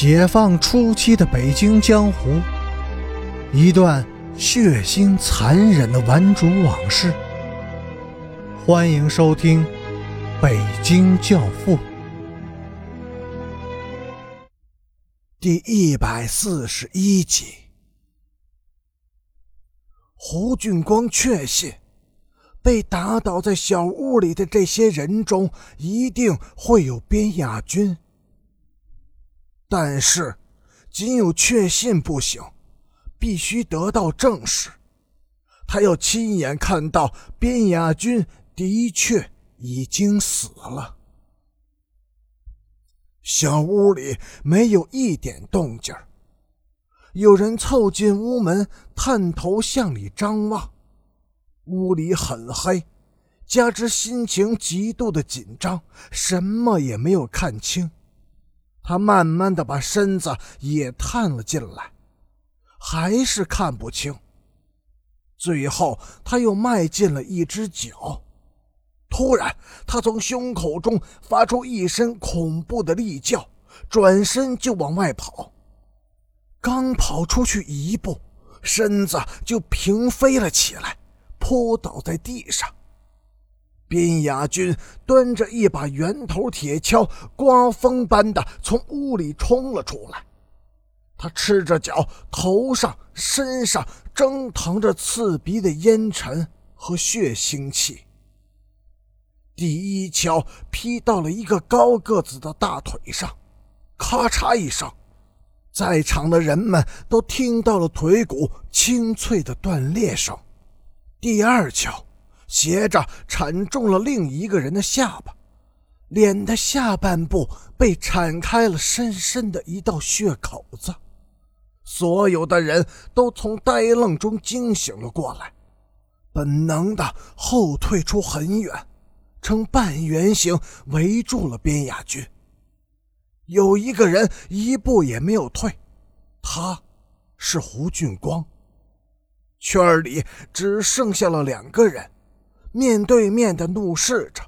解放初期的北京江湖，一段血腥残忍的顽主往事。欢迎收听《北京教父》第一百四十一集。胡俊光确信，被打倒在小屋里的这些人中，一定会有边亚军。但是，仅有确信不行，必须得到证实。他要亲眼看到边雅君的确已经死了。小屋里没有一点动静有人凑近屋门，探头向里张望。屋里很黑，加之心情极度的紧张，什么也没有看清。他慢慢的把身子也探了进来，还是看不清。最后，他又迈进了一只脚。突然，他从胸口中发出一声恐怖的厉叫，转身就往外跑。刚跑出去一步，身子就平飞了起来，扑倒在地上。边雅军端着一把圆头铁锹，刮风般的从屋里冲了出来。他赤着脚，头上、身上蒸腾着刺鼻的烟尘和血腥气。第一锹劈到了一个高个子的大腿上，咔嚓一声，在场的人们都听到了腿骨清脆的断裂声。第二锹。斜着铲中了另一个人的下巴，脸的下半部被铲开了深深的一道血口子。所有的人都从呆愣中惊醒了过来，本能的后退出很远，呈半圆形围住了边雅军。有一个人一步也没有退，他是胡俊光。圈里只剩下了两个人。面对面的怒视着，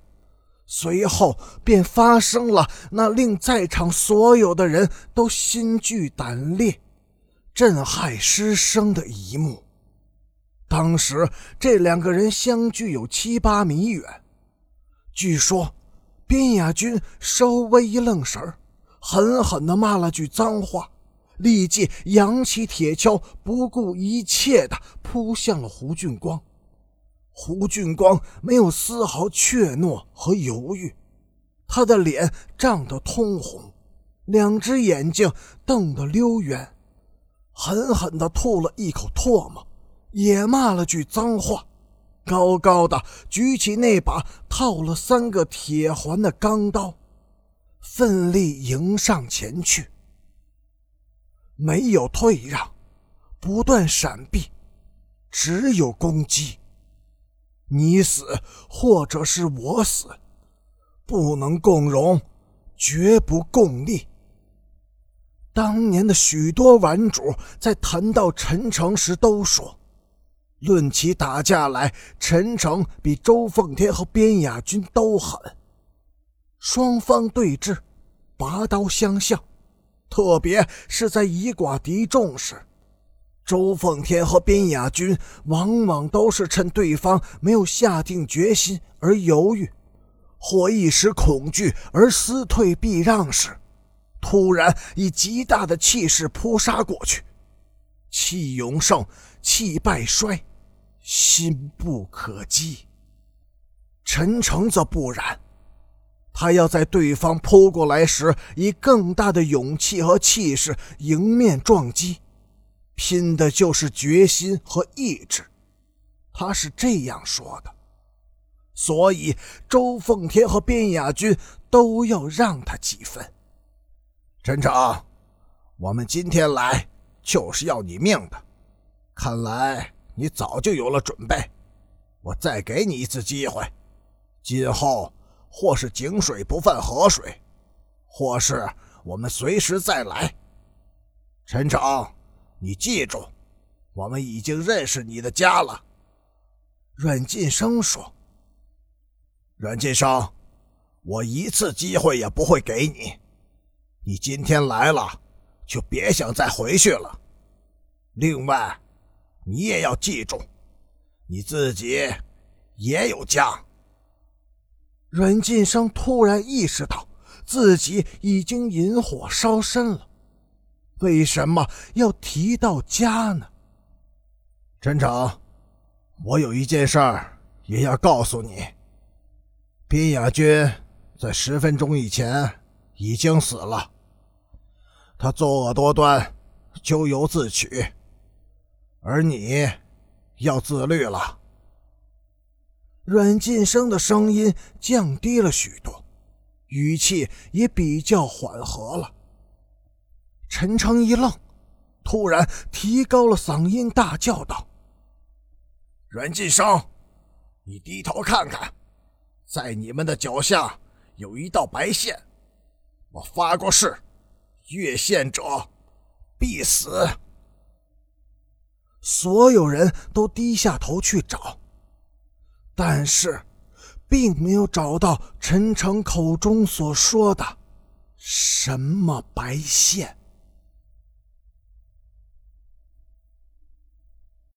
随后便发生了那令在场所有的人都心惧胆裂、震撼失声的一幕。当时这两个人相距有七八米远，据说边雅军稍微一愣神狠狠地骂了句脏话，立即扬起铁锹，不顾一切地扑向了胡俊光。胡俊光没有丝毫怯懦和犹豫，他的脸涨得通红，两只眼睛瞪得溜圆，狠狠地吐了一口唾沫，也骂了句脏话，高高的举起那把套了三个铁环的钢刀，奋力迎上前去。没有退让，不断闪避，只有攻击。你死，或者是我死，不能共荣，绝不共利。当年的许多顽主在谈到陈诚时都说，论起打架来，陈诚比周奉天和边雅军都狠。双方对峙，拔刀相向，特别是在以寡敌众时。周奉天和边雅军往往都是趁对方没有下定决心而犹豫，或一时恐惧而思退避让时，突然以极大的气势扑杀过去。气永盛，气败衰，心不可击。陈诚则不然，他要在对方扑过来时，以更大的勇气和气势迎面撞击。拼的就是决心和意志，他是这样说的。所以周奉天和边雅军都要让他几分。陈诚，我们今天来就是要你命的，看来你早就有了准备。我再给你一次机会，今后或是井水不犯河水，或是我们随时再来。陈诚。你记住，我们已经认识你的家了。”阮晋生说。“阮晋生，我一次机会也不会给你。你今天来了，就别想再回去了。另外，你也要记住，你自己也有家。阮晋生突然意识到自己已经引火烧身了，为什么要提到家呢？陈诚，我有一件事儿也要告诉你。边雅君在十分钟以前已经死了，他作恶多端，咎由自取，而你要自律了。阮晋生的声音降低了许多，语气也比较缓和了。陈诚一愣，突然提高了嗓音，大叫道：“阮晋生，你低头看看，在你们的脚下有一道白线，我发过誓，越线者必死。”所有人都低下头去找。但是，并没有找到陈诚口中所说的什么白线。